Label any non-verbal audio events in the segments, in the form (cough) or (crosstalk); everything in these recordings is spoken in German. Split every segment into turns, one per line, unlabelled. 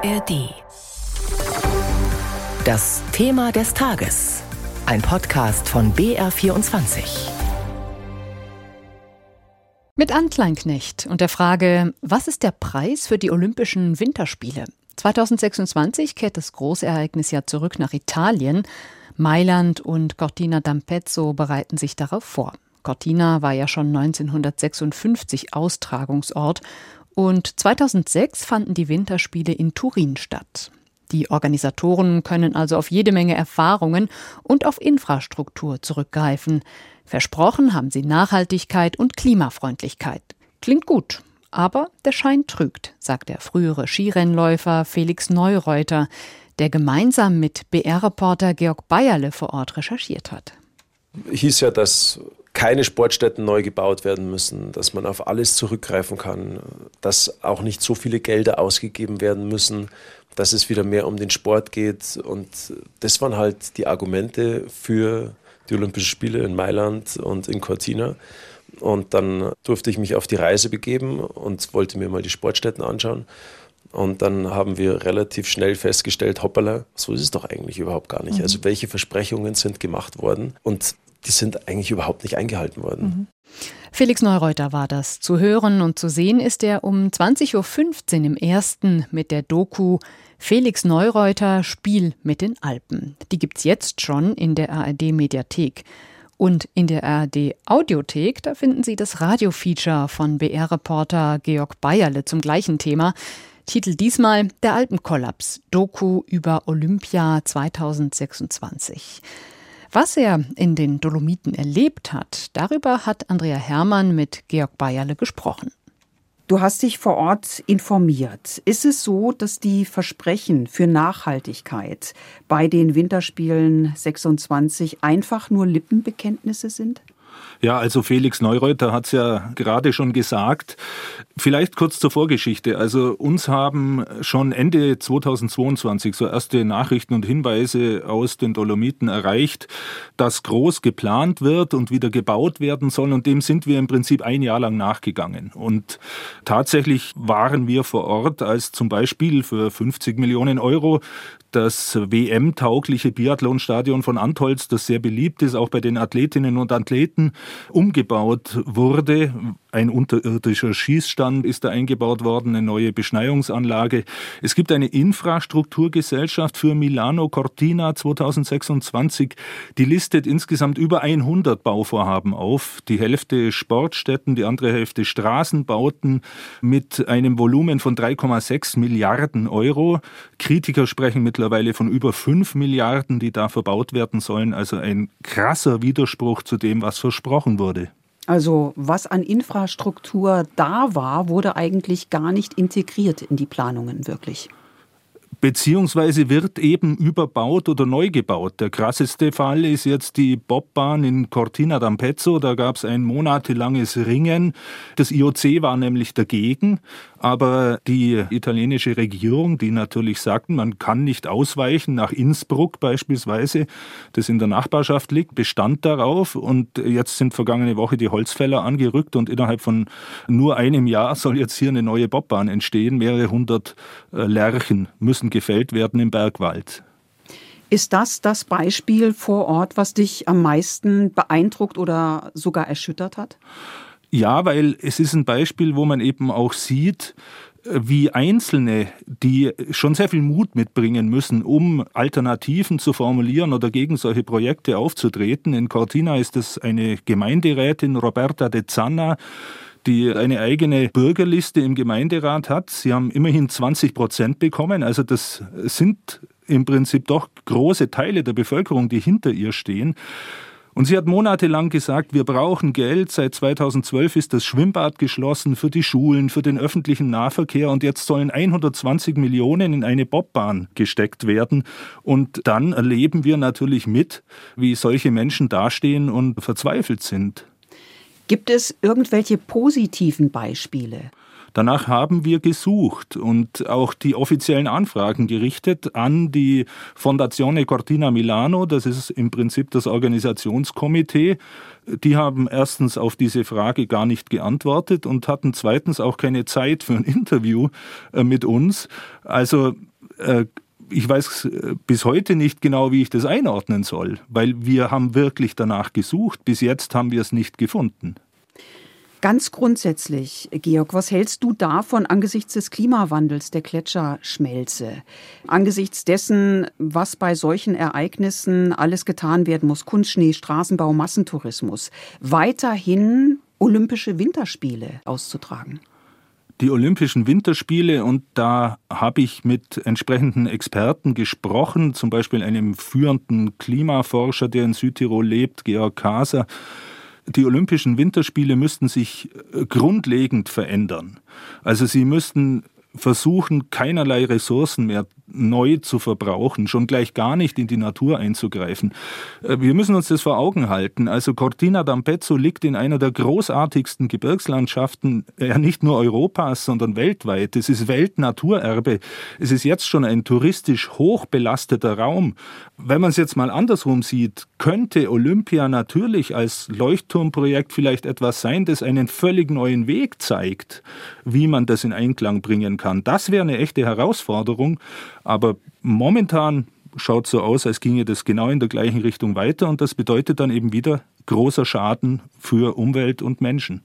ARD. Das Thema des Tages. Ein Podcast von BR24.
Mit Ann Kleinknecht und der Frage, was ist der Preis für die Olympischen Winterspiele? 2026 kehrt das Großereignis ja zurück nach Italien. Mailand und Cortina d'Ampezzo bereiten sich darauf vor. Cortina war ja schon 1956 Austragungsort und 2006 fanden die Winterspiele in Turin statt. Die Organisatoren können also auf jede Menge Erfahrungen und auf Infrastruktur zurückgreifen. Versprochen haben sie Nachhaltigkeit und Klimafreundlichkeit. Klingt gut, aber der Schein trügt, sagt der frühere Skirennläufer Felix Neureuter, der gemeinsam mit BR-Reporter Georg Bayerle vor Ort recherchiert hat.
Hieß ja, dass keine Sportstätten neu gebaut werden müssen, dass man auf alles zurückgreifen kann, dass auch nicht so viele Gelder ausgegeben werden müssen, dass es wieder mehr um den Sport geht. Und das waren halt die Argumente für die Olympischen Spiele in Mailand und in Cortina. Und dann durfte ich mich auf die Reise begeben und wollte mir mal die Sportstätten anschauen. Und dann haben wir relativ schnell festgestellt, hoppala, so ist es doch eigentlich überhaupt gar nicht. Mhm. Also welche Versprechungen sind gemacht worden? Und die sind eigentlich überhaupt nicht eingehalten worden. Mhm.
Felix Neureuter war das. Zu hören und zu sehen ist er um 20.15 Uhr im ersten mit der Doku Felix Neureuter Spiel mit den Alpen. Die gibt's jetzt schon in der ARD Mediathek. Und in der ARD Audiothek, da finden Sie das Radiofeature von BR-Reporter Georg Bayerle zum gleichen Thema. Titel diesmal Der Alpenkollaps, Doku über Olympia 2026. Was er in den Dolomiten erlebt hat, darüber hat Andrea Hermann mit Georg Bayerle gesprochen.
Du hast dich vor Ort informiert. Ist es so, dass die Versprechen für Nachhaltigkeit bei den Winterspielen 26 einfach nur Lippenbekenntnisse sind?
Ja, also Felix Neureuter hat es ja gerade schon gesagt. Vielleicht kurz zur Vorgeschichte. Also uns haben schon Ende 2022 so erste Nachrichten und Hinweise aus den Dolomiten erreicht, dass groß geplant wird und wieder gebaut werden soll. Und dem sind wir im Prinzip ein Jahr lang nachgegangen. Und tatsächlich waren wir vor Ort, als zum Beispiel für 50 Millionen Euro das WM-taugliche Biathlonstadion von Antholz, das sehr beliebt ist, auch bei den Athletinnen und Athleten, umgebaut wurde. Ein unterirdischer Schießstand ist da eingebaut worden, eine neue Beschneiungsanlage. Es gibt eine Infrastrukturgesellschaft für Milano Cortina 2026, die listet insgesamt über 100 Bauvorhaben auf. Die Hälfte Sportstätten, die andere Hälfte Straßenbauten mit einem Volumen von 3,6 Milliarden Euro. Kritiker sprechen mittlerweile von über 5 Milliarden, die da verbaut werden sollen. Also ein krasser Widerspruch zu dem, was versprochen wurde.
Also was an Infrastruktur da war, wurde eigentlich gar nicht integriert in die Planungen wirklich.
Beziehungsweise wird eben überbaut oder neu gebaut. Der krasseste Fall ist jetzt die Bobbahn in Cortina d'Ampezzo. Da gab es ein monatelanges Ringen. Das IOC war nämlich dagegen. Aber die italienische Regierung, die natürlich sagten, man kann nicht ausweichen nach Innsbruck beispielsweise, das in der Nachbarschaft liegt, bestand darauf. Und jetzt sind vergangene Woche die Holzfäller angerückt und innerhalb von nur einem Jahr soll jetzt hier eine neue Bobbahn entstehen. Mehrere hundert äh, Lärchen müssen gefällt werden im Bergwald.
Ist das das Beispiel vor Ort, was dich am meisten beeindruckt oder sogar erschüttert hat?
Ja, weil es ist ein Beispiel, wo man eben auch sieht, wie Einzelne, die schon sehr viel Mut mitbringen müssen, um Alternativen zu formulieren oder gegen solche Projekte aufzutreten. In Cortina ist es eine Gemeinderätin, Roberta de Zanna, die eine eigene Bürgerliste im Gemeinderat hat. Sie haben immerhin 20 Prozent bekommen. Also das sind im Prinzip doch große Teile der Bevölkerung, die hinter ihr stehen. Und sie hat monatelang gesagt, wir brauchen Geld. Seit 2012 ist das Schwimmbad geschlossen für die Schulen, für den öffentlichen Nahverkehr und jetzt sollen 120 Millionen in eine Bobbahn gesteckt werden. Und dann erleben wir natürlich mit, wie solche Menschen dastehen und verzweifelt sind.
Gibt es irgendwelche positiven Beispiele?
Danach haben wir gesucht und auch die offiziellen Anfragen gerichtet an die Fondazione Cortina Milano, das ist im Prinzip das Organisationskomitee. Die haben erstens auf diese Frage gar nicht geantwortet und hatten zweitens auch keine Zeit für ein (laughs) Interview äh, mit uns. Also äh, ich weiß äh, bis heute nicht genau, wie ich das einordnen soll, weil wir haben wirklich danach gesucht. Bis jetzt haben wir es nicht gefunden.
Ganz grundsätzlich, Georg, was hältst du davon angesichts des Klimawandels der Gletscherschmelze? Angesichts dessen, was bei solchen Ereignissen alles getan werden muss, Kunstschnee, Straßenbau, Massentourismus, weiterhin Olympische Winterspiele auszutragen?
Die Olympischen Winterspiele und da habe ich mit entsprechenden Experten gesprochen, zum Beispiel einem führenden Klimaforscher, der in Südtirol lebt, Georg Kaser, die Olympischen Winterspiele müssten sich äh, grundlegend verändern. Also sie müssten versuchen, keinerlei Ressourcen mehr neu zu verbrauchen, schon gleich gar nicht in die Natur einzugreifen. Äh, wir müssen uns das vor Augen halten. Also Cortina d'Ampezzo liegt in einer der großartigsten Gebirgslandschaften, ja nicht nur Europas, sondern weltweit. Es ist Weltnaturerbe. Es ist jetzt schon ein touristisch hochbelasteter Raum. Wenn man es jetzt mal andersrum sieht, könnte Olympia natürlich als Leuchtturmprojekt vielleicht etwas sein, das einen völlig neuen Weg zeigt, wie man das in Einklang bringen kann. Das wäre eine echte Herausforderung. Aber momentan schaut so aus, als ginge das genau in der gleichen Richtung weiter und das bedeutet dann eben wieder großer Schaden für Umwelt und Menschen.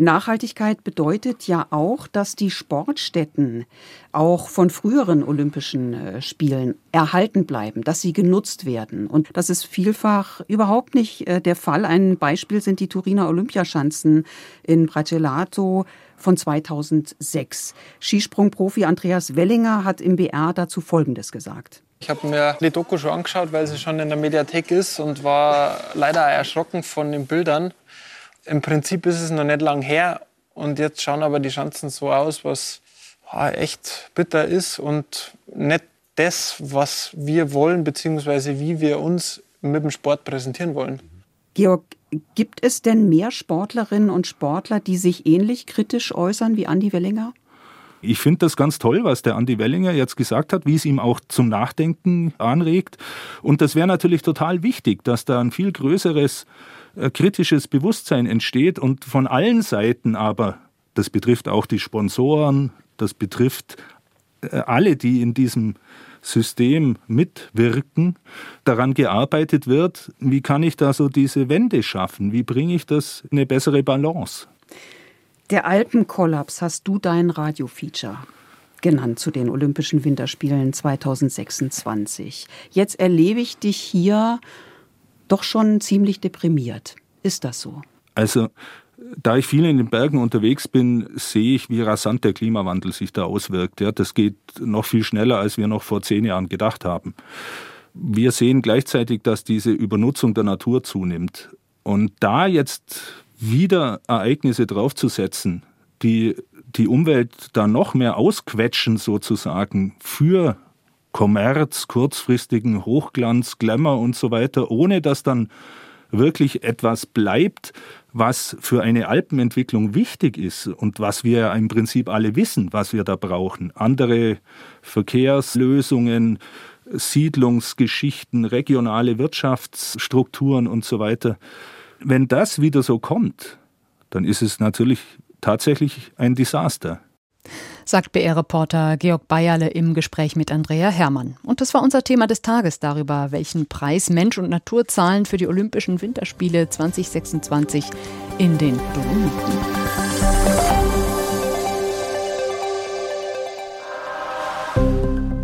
Nachhaltigkeit bedeutet ja auch, dass die Sportstätten auch von früheren Olympischen äh, Spielen erhalten bleiben, dass sie genutzt werden. Und das ist vielfach überhaupt nicht äh, der Fall. Ein Beispiel sind die Turiner Olympiaschanzen in Bracelato von 2006. Skisprungprofi Andreas Wellinger hat im BR dazu Folgendes gesagt.
Ich habe mir die Doku schon angeschaut, weil sie schon in der Mediathek ist und war leider erschrocken von den Bildern. Im Prinzip ist es noch nicht lang her und jetzt schauen aber die Chancen so aus, was echt bitter ist und nicht das, was wir wollen, beziehungsweise wie wir uns mit dem Sport präsentieren wollen.
Georg, gibt es denn mehr Sportlerinnen und Sportler, die sich ähnlich kritisch äußern wie Andi Wellinger?
Ich finde das ganz toll, was der Andi Wellinger jetzt gesagt hat, wie es ihm auch zum Nachdenken anregt. Und das wäre natürlich total wichtig, dass da ein viel größeres kritisches Bewusstsein entsteht und von allen Seiten aber, das betrifft auch die Sponsoren, das betrifft äh, alle, die in diesem System mitwirken, daran gearbeitet wird, wie kann ich da so diese Wende schaffen, wie bringe ich das in eine bessere Balance.
Der Alpenkollaps hast du dein Radiofeature genannt zu den Olympischen Winterspielen 2026. Jetzt erlebe ich dich hier doch schon ziemlich deprimiert. Ist das so?
Also, da ich viel in den Bergen unterwegs bin, sehe ich, wie rasant der Klimawandel sich da auswirkt. Ja, das geht noch viel schneller, als wir noch vor zehn Jahren gedacht haben. Wir sehen gleichzeitig, dass diese Übernutzung der Natur zunimmt. Und da jetzt wieder Ereignisse draufzusetzen, die die Umwelt da noch mehr ausquetschen sozusagen für Kommerz, kurzfristigen Hochglanz, Glamour und so weiter, ohne dass dann wirklich etwas bleibt, was für eine Alpenentwicklung wichtig ist und was wir im Prinzip alle wissen, was wir da brauchen. Andere Verkehrslösungen, Siedlungsgeschichten, regionale Wirtschaftsstrukturen und so weiter. Wenn das wieder so kommt, dann ist es natürlich tatsächlich ein Desaster
sagt BR-Reporter Georg Bayerle im Gespräch mit Andrea Herrmann. Und das war unser Thema des Tages darüber, welchen Preis Mensch und Natur zahlen für die Olympischen Winterspiele 2026 in den Dolomiten.